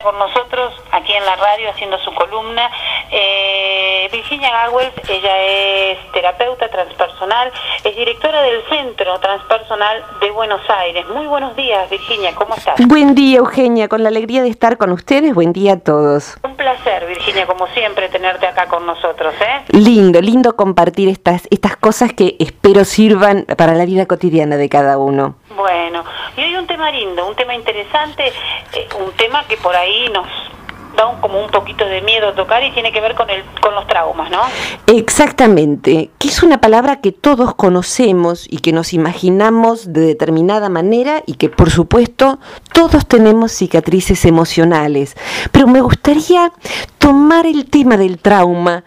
con nosotros aquí en la radio haciendo su columna. Eh, Virginia Gawel, ella es terapeuta transpersonal, es directora del Centro Transpersonal de Buenos Aires. Muy buenos días, Virginia, ¿cómo estás? Buen día, Eugenia, con la alegría de estar con ustedes. Buen día a todos. Un placer, Virginia, como siempre, tenerte acá con nosotros. ¿eh? Lindo, lindo compartir estas, estas cosas que espero sirvan para la vida cotidiana de cada uno. Bueno, y hoy un tema lindo, un tema interesante, eh, un tema que por ahí nos da como un poquito de miedo tocar y tiene que ver con, el, con los traumas, ¿no? Exactamente, que es una palabra que todos conocemos y que nos imaginamos de determinada manera y que por supuesto todos tenemos cicatrices emocionales. Pero me gustaría tomar el tema del trauma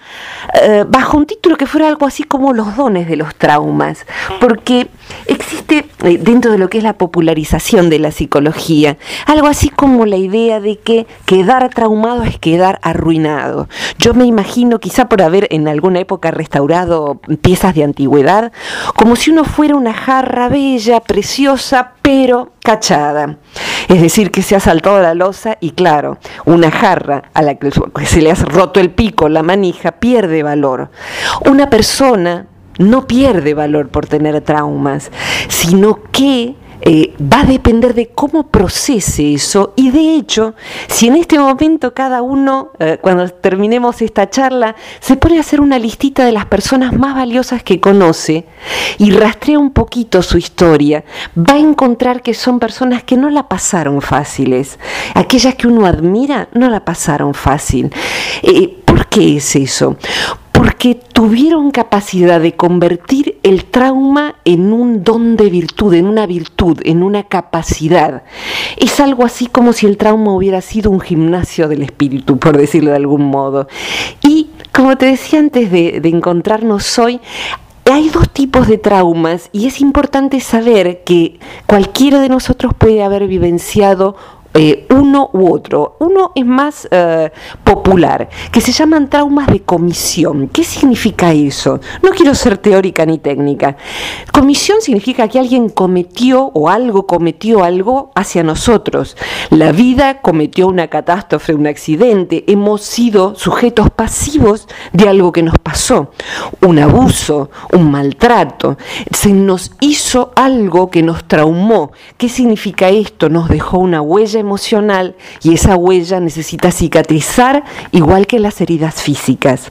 eh, bajo un título que fuera algo así como los dones de los traumas, porque existe eh, dentro de lo que es la popularización de la psicología algo así como la idea de que quedar traumado es quedar arruinado. Yo me imagino, quizá por haber en alguna época restaurado piezas de antigüedad, como si uno fuera una jarra bella, preciosa, pero cachada. Es decir, que se ha saltado la losa y claro, una jarra a la que se le ha roto el pico, la manija, pierde valor. Una persona no pierde valor por tener traumas, sino que eh, va a depender de cómo procese eso y de hecho, si en este momento cada uno, eh, cuando terminemos esta charla, se pone a hacer una listita de las personas más valiosas que conoce y rastrea un poquito su historia, va a encontrar que son personas que no la pasaron fáciles. Aquellas que uno admira no la pasaron fácil. Eh, ¿Por qué es eso? porque tuvieron capacidad de convertir el trauma en un don de virtud, en una virtud, en una capacidad. Es algo así como si el trauma hubiera sido un gimnasio del espíritu, por decirlo de algún modo. Y como te decía antes de, encontrarnos hoy, hay dos tipos de traumas y es importante saber que cualquiera de nosotros puede haber vivenciado eh, uno u otro. Uno es más eh, popular, que se llaman traumas de comisión. ¿Qué significa eso? No quiero ser teórica ni técnica. Comisión significa que alguien cometió o algo cometió algo hacia nosotros. La vida cometió una catástrofe, un accidente. Hemos sido sujetos pasivos de algo que nos pasó. Un abuso, un maltrato. Se nos hizo algo que nos traumó. ¿Qué significa esto? Nos dejó una huella emocional y esa huella necesita cicatrizar igual que las heridas físicas.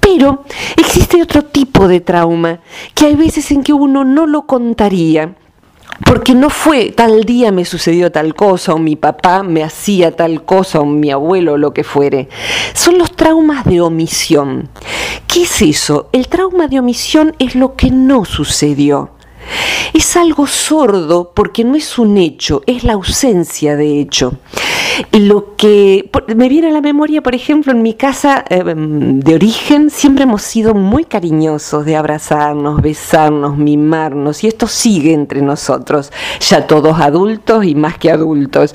Pero existe otro tipo de trauma que hay veces en que uno no lo contaría porque no fue tal día me sucedió tal cosa o mi papá me hacía tal cosa o mi abuelo o lo que fuere. Son los traumas de omisión. ¿Qué es eso? El trauma de omisión es lo que no sucedió. Es algo sordo porque no es un hecho, es la ausencia de hecho. Lo que me viene a la memoria, por ejemplo, en mi casa em, de origen siempre hemos sido muy cariñosos de abrazarnos, besarnos, mimarnos, y esto sigue entre nosotros, ya todos adultos y más que adultos.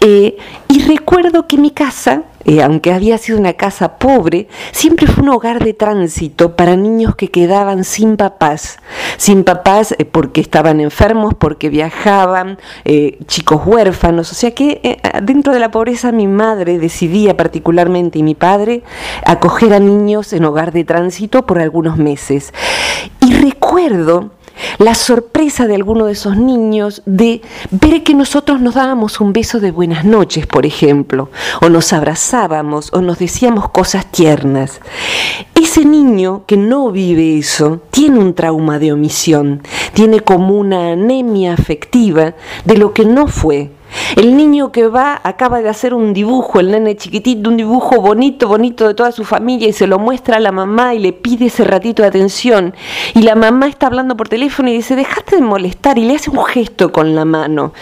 Eh, y recuerdo que mi casa eh, aunque había sido una casa pobre, siempre fue un hogar de tránsito para niños que quedaban sin papás, sin papás eh, porque estaban enfermos, porque viajaban, eh, chicos huérfanos, o sea que dentro de la pobreza mi madre decidía particularmente y mi padre acoger a niños en hogar de tránsito por algunos meses. Y recuerdo la sorpresa de alguno de esos niños de ver que nosotros nos dábamos un beso de buenas noches, por ejemplo, o nos abrazábamos o nos decíamos cosas tiernas. Ese niño que no vive eso tiene un trauma de omisión, tiene como una anemia afectiva de lo que no fue, el niño que va acaba de hacer un dibujo, el nene chiquitito, un dibujo bonito, bonito de toda su familia y se lo muestra a la mamá y le pide ese ratito de atención. Y la mamá está hablando por teléfono y dice, dejaste de molestar y le hace un gesto con la mano.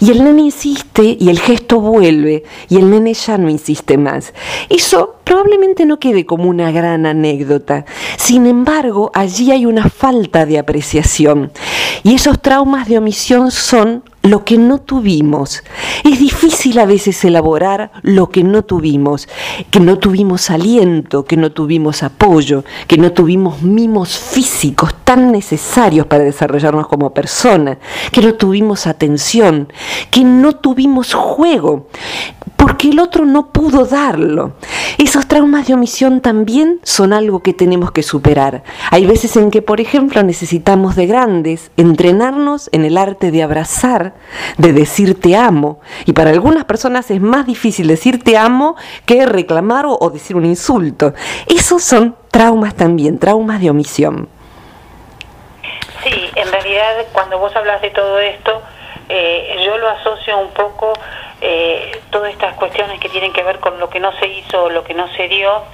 Y el nene insiste y el gesto vuelve y el nene ya no insiste más. Eso probablemente no quede como una gran anécdota. Sin embargo, allí hay una falta de apreciación. Y esos traumas de omisión son lo que no tuvimos. Es difícil a veces elaborar lo que no tuvimos, que no tuvimos aliento, que no tuvimos apoyo, que no tuvimos mimos físicos tan necesarios para desarrollarnos como persona, que no tuvimos atención, que no tuvimos juego porque el otro no pudo darlo. Esos traumas de omisión también son algo que tenemos que superar. Hay veces en que, por ejemplo, necesitamos de grandes entrenarnos en el arte de abrazar, de decir te amo. Y para algunas personas es más difícil decir te amo que reclamar o, decir un insulto. Esos son traumas también, traumas de omisión. Sí, en realidad cuando vos hablas de todo esto, eh, yo lo asocio un poco eh, todas estas cuestiones que tienen que ver con lo que no se hizo, lo que no se dio,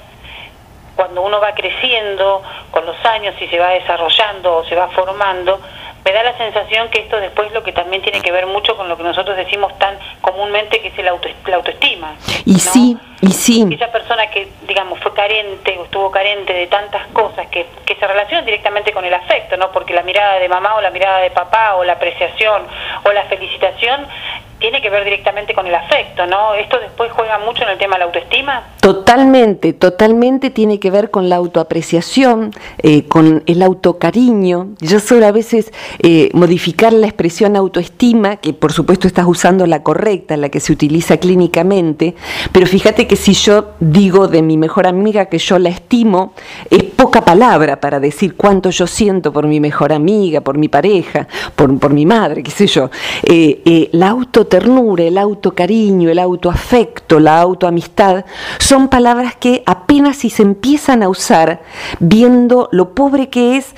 cuando uno va creciendo con los años y se va desarrollando o se va formando, me da la sensación que esto después lo que también tiene que ver mucho con lo que nosotros decimos tan comúnmente que es el la autoestima. Y sí, y sí. Esa persona que, digamos, fue carente o estuvo carente de tantas cosas que, que se relacionan directamente con el afecto, ¿no? Porque la mirada de mamá o la mirada de papá o la apreciación o la felicitación tiene que ver directamente con el afecto, ¿no? ¿Esto después juega mucho en el tema de la autoestima? Totalmente, totalmente tiene que ver con la autoapreciación, eh, con el autocariño. Yo suelo a veces eh, modificar la expresión autoestima, que por supuesto estás usando la correcta, la que se utiliza clínicamente, pero fíjate que si yo digo de mi mejor amiga que yo la estimo, es poca palabra para decir cuánto yo siento por mi mejor amiga, por mi pareja, por, mi madre, qué sé yo. Eh, la auto ternura, el autocariño, el autoafecto, la autoamistad, son palabras que apenas si se empiezan a usar, viendo lo pobre que es,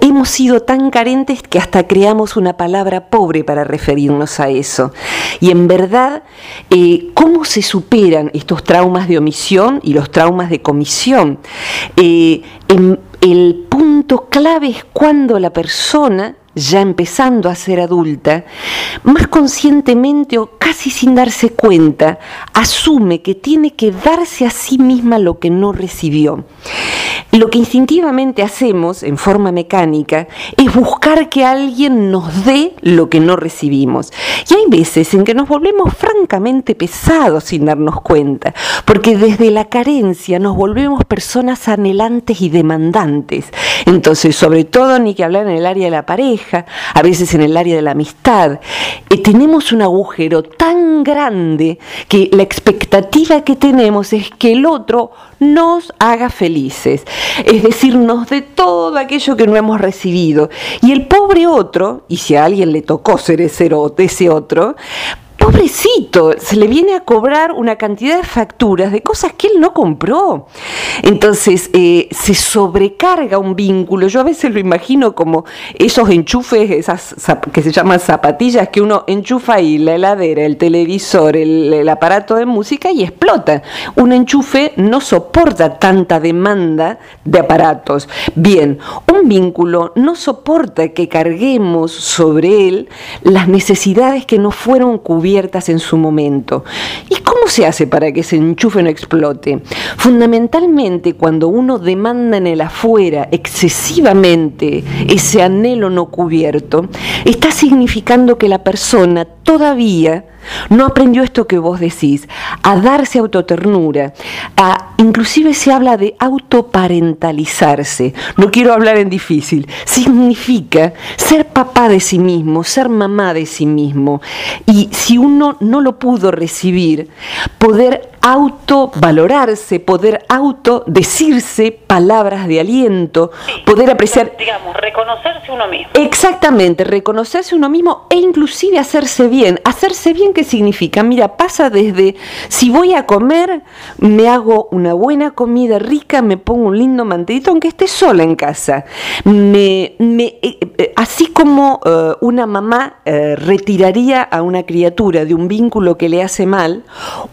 hemos sido tan carentes que hasta creamos una palabra pobre para referirnos a eso. Y en verdad, eh, ¿cómo se superan estos traumas de omisión y los traumas de comisión? Eh, el punto clave es cuando la persona ya empezando a ser adulta, más conscientemente o casi sin darse cuenta, asume que tiene que darse a sí misma lo que no recibió. Lo que instintivamente hacemos en forma mecánica es buscar que alguien nos dé lo que no recibimos. Y hay veces en que nos volvemos francamente pesados sin darnos cuenta, porque desde la carencia nos volvemos personas anhelantes y demandantes. Entonces, sobre todo, ni que hablar en el área de la pareja, a veces en el área de la amistad, eh, tenemos un agujero tan grande que la expectativa que tenemos es que el otro nos haga felices, es decir, nos dé todo aquello que no hemos recibido. Y el pobre otro, y si a alguien le tocó ser ese otro, pobrecito, se le viene a cobrar una cantidad de facturas de cosas que él no compró. Entonces, eh, se sobrecarga un vínculo. Yo a veces lo imagino como esos enchufes, esas que se llaman zapatillas, que uno enchufa ahí la heladera, el televisor, el, aparato de música y explota. Un enchufe no soporta tanta demanda de aparatos. Bien, un vínculo no soporta que carguemos sobre él las necesidades que no fueron cubiertas en su momento. ¿Y cómo se hace para que ese enchufe no explote? Fundamentalmente cuando uno demanda en el afuera excesivamente ese anhelo no cubierto, está significando que la persona todavía no aprendió esto que vos decís, a darse autoternura, a, inclusive se habla de autoparentalizarse. No quiero hablar en difícil. Significa ser papá de sí mismo, ser mamá de sí mismo. Y si uno no lo pudo recibir, poder autovalorarse, poder auto decirse palabras de aliento, poder apreciar... Digamos, reconocerse uno mismo. Exactamente, reconocerse uno mismo e inclusive hacerse bien. Hacerse bien, ¿qué significa? Mira, pasa desde si voy a comer, me hago una buena comida rica, me pongo un lindo mantellito, aunque esté sola en casa. Me, me, eh, eh, así como eh, una mamá retiraría a una criatura de un vínculo que le hace mal,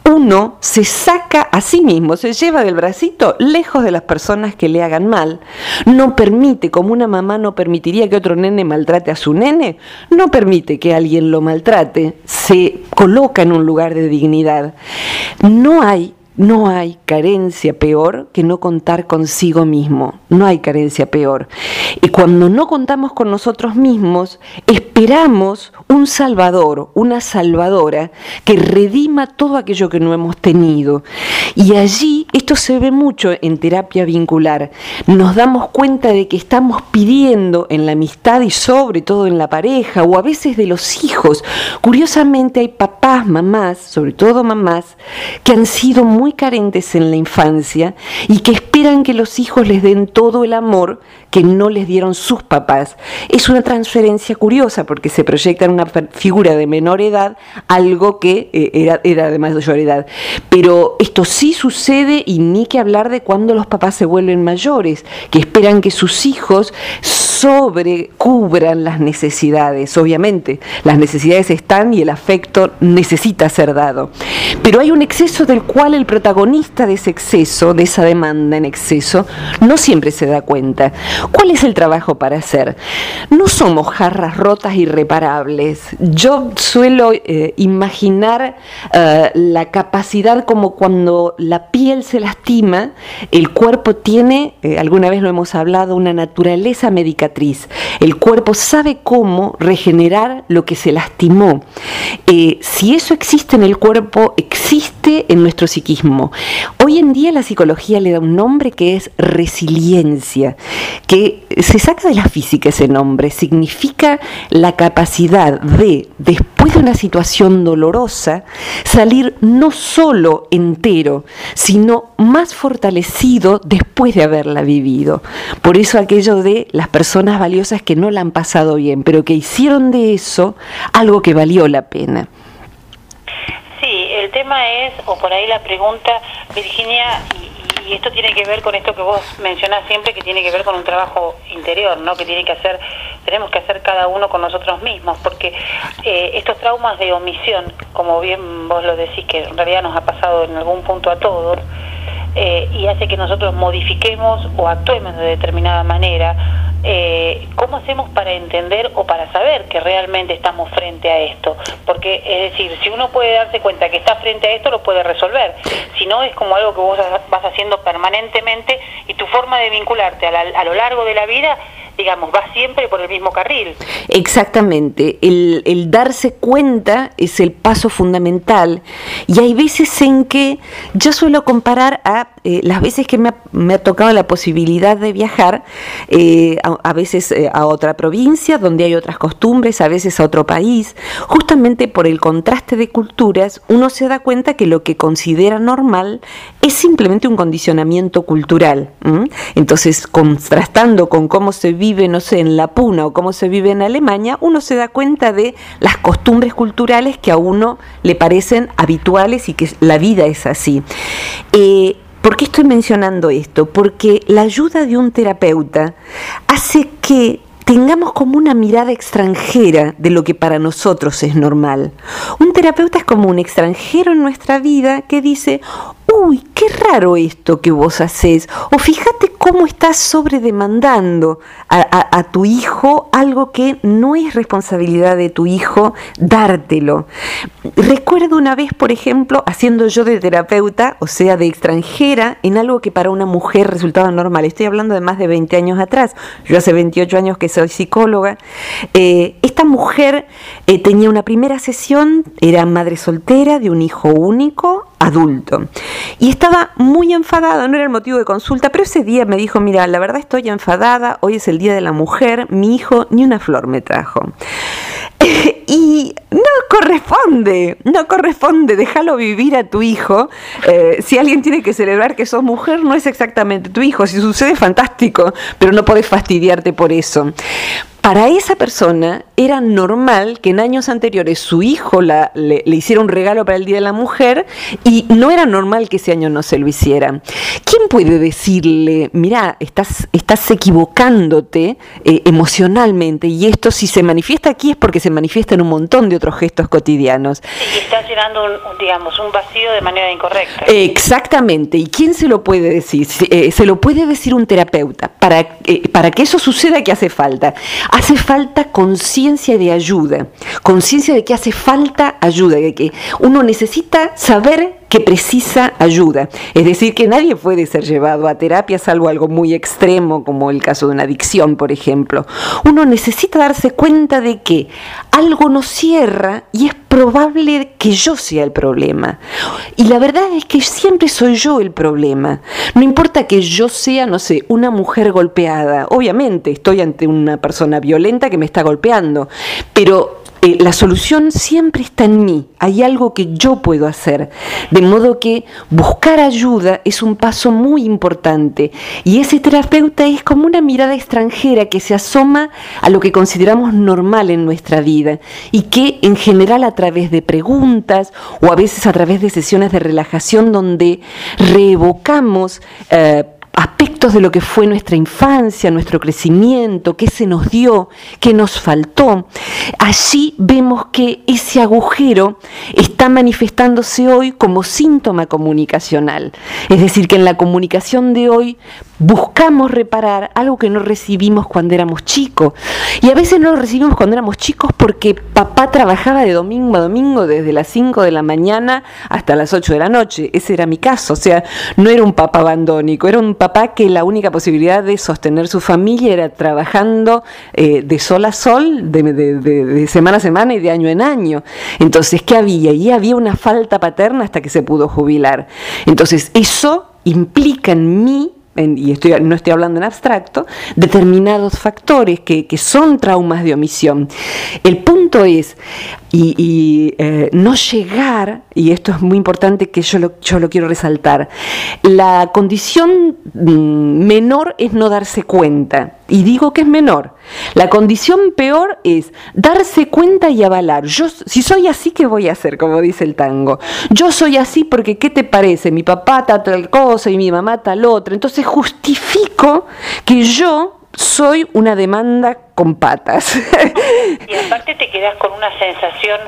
uno se saca a sí mismo, se lleva del bracito lejos de las personas que le hagan mal. No permite, como una mamá no permitiría que otro nene maltrate a su nene, no permite que alguien lo maltrate, se coloca en un lugar de dignidad. No hay no hay carencia peor que no contar consigo mismo. No hay carencia peor. Y cuando no contamos con nosotros mismos, esperamos un salvador, una salvadora que redima todo aquello que no hemos tenido. Y allí esto se ve mucho en terapia vincular. Nos damos cuenta de que estamos pidiendo en la amistad y sobre todo en la pareja o a veces de los hijos. Curiosamente hay papás, mamás, sobre todo mamás, que han sido muy carentes en la infancia y que esperan que los hijos les den todo el amor que no les dieron sus papás. Es una transferencia curiosa porque se proyecta en una figura de menor edad algo que eh, era, era de mayor edad. Pero esto sí sucede y ni que hablar de cuando los papás se vuelven mayores, que esperan que sus hijos sobrecubran las necesidades. Obviamente, las necesidades están y el afecto necesita ser dado. Pero hay un exceso del cual el protagonista de ese exceso, de esa demanda en exceso, no siempre se da cuenta. ¿Cuál es el trabajo para hacer? No somos jarras rotas irreparables. Yo suelo eh, imaginar eh, la capacidad como cuando la piel se lastima, el cuerpo tiene, eh, alguna vez lo hemos hablado, una naturaleza medicatriz. El cuerpo sabe cómo regenerar lo que se lastimó. si eso existe en el cuerpo, existe en nuestro psiquismo. Hoy en día la psicología le da un nombre que es resiliencia, que se saca de la física ese nombre, significa la capacidad de, después de una situación dolorosa, salir no solo entero, sino más fortalecido después de haberla vivido. Por eso aquello de las personas valiosas que no la han pasado bien, pero que hicieron de eso algo que valió la pena. Sí, el tema es, o por ahí la pregunta, Virginia, y esto tiene que ver con esto que vos mencionás siempre, que tiene que ver con un trabajo interior, ¿no? Que tiene que hacer, tenemos que hacer cada uno con nosotros mismos, porque eh, estos traumas de omisión, como bien vos lo decís, que en realidad nos ha pasado en algún punto a todos, eh, y hace que nosotros modifiquemos o actuemos de determinada manera, eh, ¿cómo hacemos para entender o para saber que realmente estamos frente a esto? Porque, es decir, si uno puede darse cuenta que está frente a esto, lo puede resolver. Si no, es como algo que vos vas haciendo permanentemente y tu forma de vincularte a, a lo largo de la vida digamos, va siempre por el mismo carril. Exactamente, el, darse cuenta es el paso fundamental y hay veces en que yo suelo comparar a eh, las veces que me ha, tocado la posibilidad de viajar, eh, a, veces eh, a otra provincia donde hay otras costumbres, a veces a otro país, justamente por el contraste de culturas, uno se da cuenta que lo que considera normal es simplemente un condicionamiento cultural. Entonces, contrastando con cómo se vive, no sé, en la Puna o cómo se vive en Alemania, uno se da cuenta de las costumbres culturales que a uno le parecen habituales y que la vida es así. ¿Por qué estoy mencionando esto? Porque la ayuda de un terapeuta hace que tengamos como una mirada extranjera de lo que para nosotros es normal. Un terapeuta es como un extranjero en nuestra vida que dice, uy, qué raro esto que vos haces, o fíjate cómo estás sobredemandando a, a, tu hijo algo que no es responsabilidad de tu hijo dártelo. Recuerdo una vez, por ejemplo, haciendo yo de terapeuta, o sea, de extranjera, en algo que para una mujer resultaba normal. Estoy hablando de más de 20 años atrás. Yo hace 28 años que soy psicóloga. Eh, esta mujer eh, tenía una primera sesión, era madre soltera de un hijo único, adulto. Y estaba muy enfadada, no era el motivo de consulta, pero ese día me dijo, mira, la verdad estoy enfadada, hoy es el Día de la Mujer, mi hijo ni una flor me trajo. y corresponde, no corresponde, déjalo vivir a tu hijo. Eh, si alguien tiene que celebrar que sos mujer, no es exactamente tu hijo. Si sucede, fantástico, pero no podés fastidiarte por eso. Para esa persona era normal que en años anteriores su hijo le, hiciera un regalo para el Día de la Mujer y no era normal que ese año no se lo hiciera. ¿Quién puede decirle, mira, estás, estás equivocándote eh, emocionalmente y esto si se manifiesta aquí es porque se manifiesta en un montón de otros gestos cotidianos? Y estás llenando, un, digamos, un vacío de manera incorrecta. Exactamente. ¿Y quién se lo puede decir? Se, eh, se lo puede decir un terapeuta. Para, eh, para que eso suceda, ¿qué hace falta? Hace falta conciencia de ayuda, conciencia de que hace falta ayuda, de que uno necesita saber que precisa ayuda. Es decir, que nadie puede ser llevado a terapia salvo algo muy extremo, como el caso de una adicción, por ejemplo. Uno necesita darse cuenta de que algo nos cierra y es probable que yo sea el problema. Y la verdad es que siempre soy yo el problema. No importa que yo sea, no sé, una mujer golpeada. Obviamente estoy ante una persona violenta que me está golpeando, pero eh, la solución siempre está en mí, hay algo que yo puedo hacer. De modo que buscar ayuda es un paso muy importante. Y ese terapeuta es como una mirada extranjera que se asoma a lo que consideramos normal en nuestra vida. Y que en general a través de preguntas o a veces a través de sesiones de relajación donde reevocamos eh, aspectos de lo que fue nuestra infancia, nuestro crecimiento, qué se nos dio, qué nos faltó, allí vemos que ese agujero está manifestándose hoy como síntoma comunicacional. Es decir, que en la comunicación de hoy buscamos reparar algo que no recibimos cuando éramos chicos. Y a veces no lo recibimos cuando éramos chicos porque papá trabajaba de domingo a domingo desde las 5 de la mañana hasta las 8 de la noche. Ese era mi caso. O sea, no era un papá abandónico, era un papá que la única posibilidad de sostener su familia era trabajando eh, de sol a sol, de, semana a semana y de año en año. Entonces, ¿qué había? Y había una falta paterna hasta que se pudo jubilar. Entonces, eso implica en mí y estoy, no estoy hablando en abstracto, determinados factores que, son traumas de omisión. El punto es, y, eh, no llegar, y esto es muy importante que yo lo, yo lo quiero resaltar, la condición mm, menor es no darse cuenta, y digo que es menor. La condición peor es darse cuenta y avalar. Yo, si soy así, ¿qué voy a hacer? Como dice el tango. Yo soy así porque, ¿qué te parece? Mi papá tal cosa y mi mamá tal otra. Entonces justifico que yo soy una demanda con patas. Y aparte te quedas con una sensación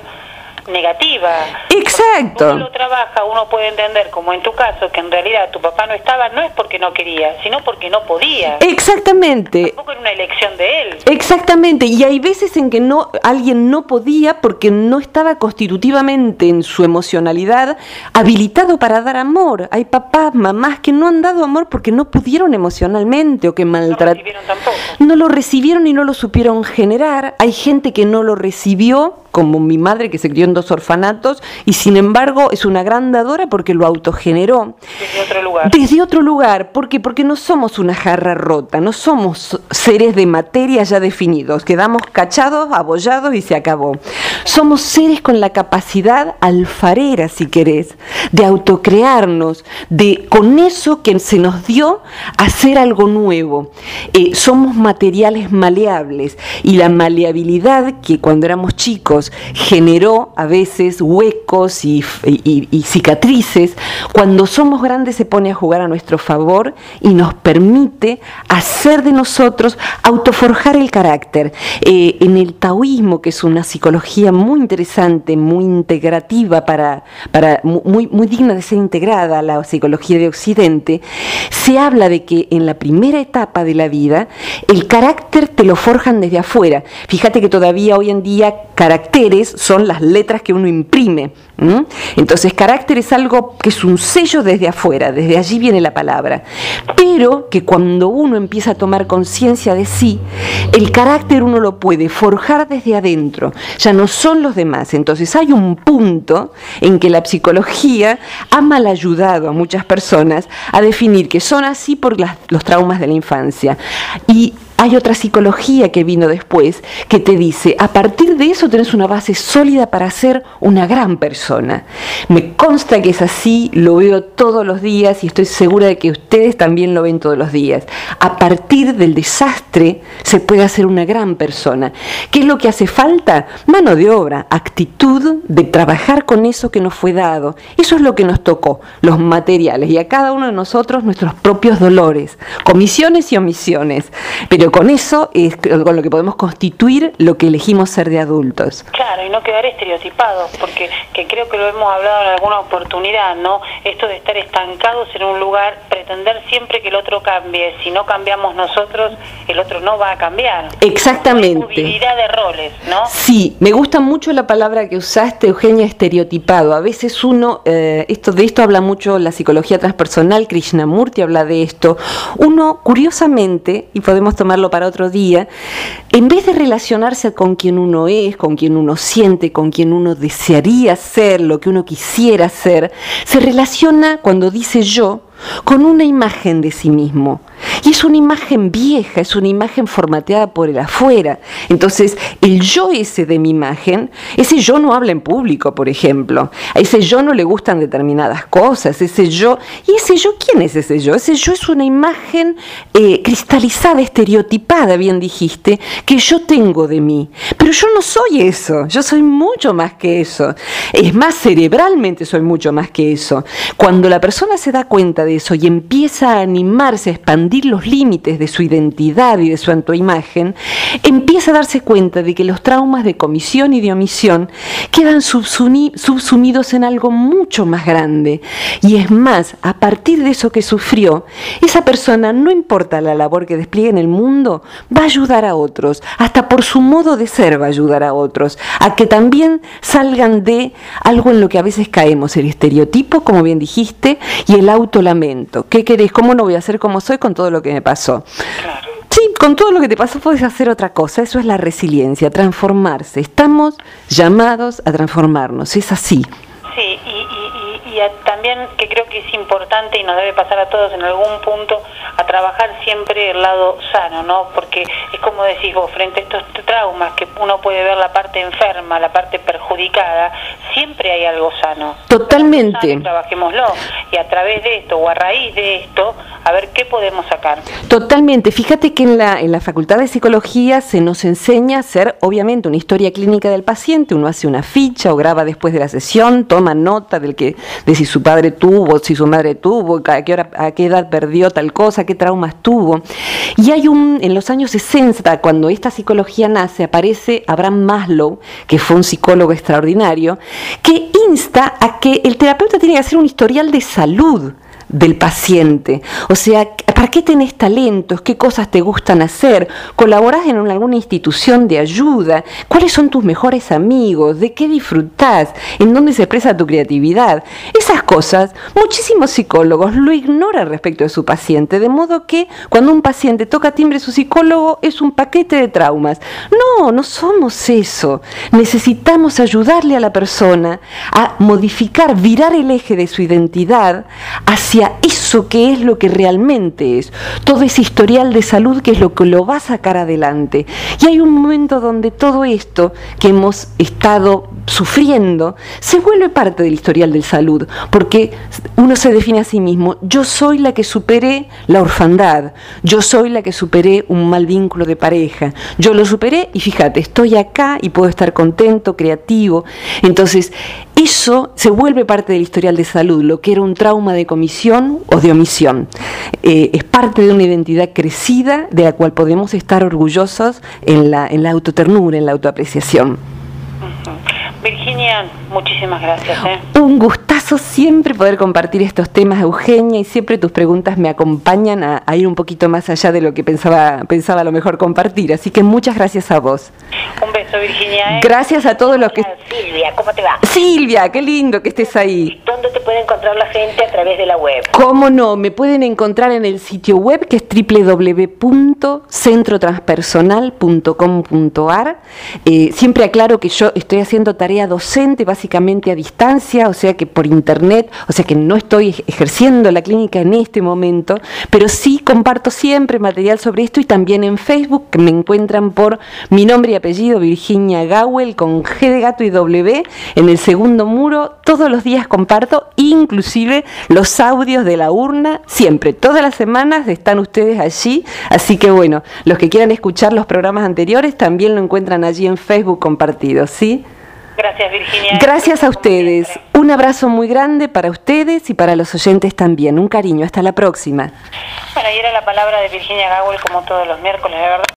negativa. Exacto. Uno lo trabaja, uno puede entender, como en tu caso, que en realidad tu papá no estaba, no es porque no quería, sino porque no podía. Exactamente. Tampoco era una elección de él. Exactamente. Y hay veces en que no alguien no podía porque no estaba constitutivamente en su emocionalidad habilitado para dar amor. Hay papás, mamás que no han dado amor porque no pudieron emocionalmente o que maltrataron. No lo recibieron tampoco. No lo recibieron y no lo supieron generar. Hay gente que no lo recibió como mi madre que se crió en dos orfanatos y sin embargo es una gran dadora porque lo autogeneró. Desde otro lugar. Desde otro lugar, porque porque no somos una jarra rota, no somos seres de materia ya definidos, quedamos cachados, abollados y se acabó. Somos seres con la capacidad alfarera, si querés, de autocrearnos, de con eso que se nos dio hacer algo nuevo. Eh, somos materiales maleables y la maleabilidad que cuando éramos chicos generó a veces huecos y, cicatrices, cuando somos grandes se pone a jugar a nuestro favor y nos permite hacer de nosotros, autoforjar el carácter. Eh, en el taoísmo, que es una psicología muy interesante, muy integrativa, para, para, muy, muy digna de ser integrada a la psicología de Occidente, se habla de que en la primera etapa de la vida el carácter te lo forjan desde afuera. Fíjate que todavía hoy en día carácter son las letras que uno imprime. Entonces, carácter es algo que es un sello desde afuera, desde allí viene la palabra. Pero que cuando uno empieza a tomar conciencia de sí, el carácter uno lo puede forjar desde adentro, ya no son los demás. Entonces, hay un punto en que la psicología ha mal ayudado a muchas personas a definir que son así por los traumas de la infancia. Y hay otra psicología que vino después que te dice, a partir de eso tenés una base sólida para ser una gran persona. Me consta que es así, lo veo todos los días y estoy segura de que ustedes también lo ven todos los días. A partir del desastre se puede hacer una gran persona. ¿Qué es lo que hace falta? Mano de obra, actitud de trabajar con eso que nos fue dado. Eso es lo que nos tocó, los materiales y a cada uno de nosotros nuestros propios dolores, comisiones y omisiones. Pero con eso es con lo que podemos constituir lo que elegimos ser de adultos. Claro, y no quedar estereotipados, porque que creo que lo hemos hablado en alguna oportunidad, ¿no? Esto de estar estancados en un lugar, pretender siempre que el otro cambie, si no cambiamos nosotros, el otro no va a cambiar. Exactamente. Movilidad de roles, ¿no? Sí, me gusta mucho la palabra que usaste, Eugenia, estereotipado. A veces uno, eh, esto de esto habla mucho la psicología transpersonal, Krishnamurti habla de esto. Uno, curiosamente, y podemos para otro día, en vez de relacionarse con quien uno es, con quien uno siente, con quien uno desearía ser, lo que uno quisiera ser, se relaciona cuando dice yo con una imagen de sí mismo. Y es una imagen vieja, es una imagen formateada por el afuera. Entonces, el yo ese de mi imagen, ese yo no habla en público, por ejemplo. A ese yo no le gustan determinadas cosas, ese yo... ¿Y ese yo quién es ese yo? Ese yo es una imagen eh, cristalizada, estereotipada, bien dijiste, que yo tengo de mí. Pero yo no soy eso, yo soy mucho más que eso. Es más, cerebralmente soy mucho más que eso. Cuando la persona se da cuenta de eso y empieza a animarse, a expandir los límites de su identidad y de su autoimagen, empieza a darse cuenta de que los traumas de comisión y de omisión quedan subsumidos en algo mucho más grande. Y es más, a partir de eso que sufrió, esa persona, no importa la labor que despliegue en el mundo, va a ayudar a otros, hasta por su modo de ser va a ayudar a otros, a que también salgan de algo en lo que a veces caemos, el estereotipo, como bien dijiste, y el autolamento. ¿Qué querés? ¿Cómo no voy a ser como soy con todo lo que me pasó? Sí, con todo lo que te pasó puedes hacer otra cosa. Eso es la resiliencia, transformarse. Estamos llamados a transformarnos. Es así. Sí, y, también que creo que es importante y nos debe pasar a todos en algún punto a trabajar siempre el lado sano, ¿no? Porque es como decís vos, frente a estos traumas que uno puede ver la parte enferma, la parte perjudicada, siempre hay algo sano. Totalmente. trabajémoslo y a través de esto o a raíz de esto, a ver qué podemos sacar. Totalmente. Fíjate que en la, en la Facultad de Psicología se nos enseña a hacer, obviamente, una historia clínica del paciente. Uno hace una ficha o graba después de la sesión, toma nota del que, de si su padre tuvo, si su madre tuvo, a qué, hora, a qué edad perdió tal cosa, qué traumas tuvo. Y hay un, en los años 60, cuando esta psicología nace, aparece Abraham Maslow, que fue un psicólogo extraordinario, que insta a que el terapeuta tiene que hacer un historial de salud del paciente. O sea, ¿para qué tenés talentos? ¿Qué cosas te gustan hacer? ¿Colaborás en alguna institución de ayuda? ¿Cuáles son tus mejores amigos? ¿De qué disfrutás? ¿En dónde se expresa tu creatividad? Esas cosas, muchísimos psicólogos lo ignoran respecto de su paciente, de modo que cuando un paciente toca timbre su psicólogo es un paquete de traumas. No, no somos eso. Necesitamos ayudarle a la persona a modificar, virar el eje de su identidad hacia eso que es lo que realmente es, todo ese historial de salud que es lo que lo va a sacar adelante. Y hay un momento donde todo esto que hemos estado sufriendo se vuelve parte del historial de salud, porque uno se define a sí mismo, yo soy la que superé la orfandad, yo soy la que superé un mal vínculo de pareja, yo lo superé y fíjate, estoy acá y puedo estar contento, creativo. Entonces, eso se vuelve parte del historial de salud, lo que era un trauma de comisión o de omisión. Eh, es parte de una identidad crecida de la cual podemos estar orgullosos en la, en la autoternura, en la autoapreciación. Virginia, muchísimas gracias. ¿eh? Un gustazo siempre poder compartir estos temas, Eugenia, y siempre tus preguntas me acompañan a, ir un poquito más allá de lo que pensaba, pensaba a lo mejor compartir. Así que muchas gracias a vos. Un beso, Virginia. ¿eh? Gracias a todos los que... Silvia, ¿cómo te va? Silvia, qué lindo que estés ahí. ¿Dónde te puede encontrar la gente a través de la web? ¿Cómo no? Me pueden encontrar en el sitio web que es www.centrotranspersonal.com.ar. Eh, siempre aclaro que yo estoy haciendo tareas docente básicamente a distancia, o sea que por internet, o sea que no estoy ejerciendo la clínica en este momento, pero sí comparto siempre material sobre esto y también en Facebook, que me encuentran por mi nombre y apellido, Virginia Gawel, con G de gato y W, en el segundo muro, todos los días comparto, inclusive los audios de la urna, siempre, todas las semanas están ustedes allí, así que bueno, los que quieran escuchar los programas anteriores también lo encuentran allí en Facebook compartido, ¿sí? Gracias, Virginia. Gracias a ustedes. Un abrazo muy grande para ustedes y para los oyentes también. Un cariño. Hasta la próxima. Bueno, y era la palabra de Virginia Gawel como todos los miércoles, de verdad.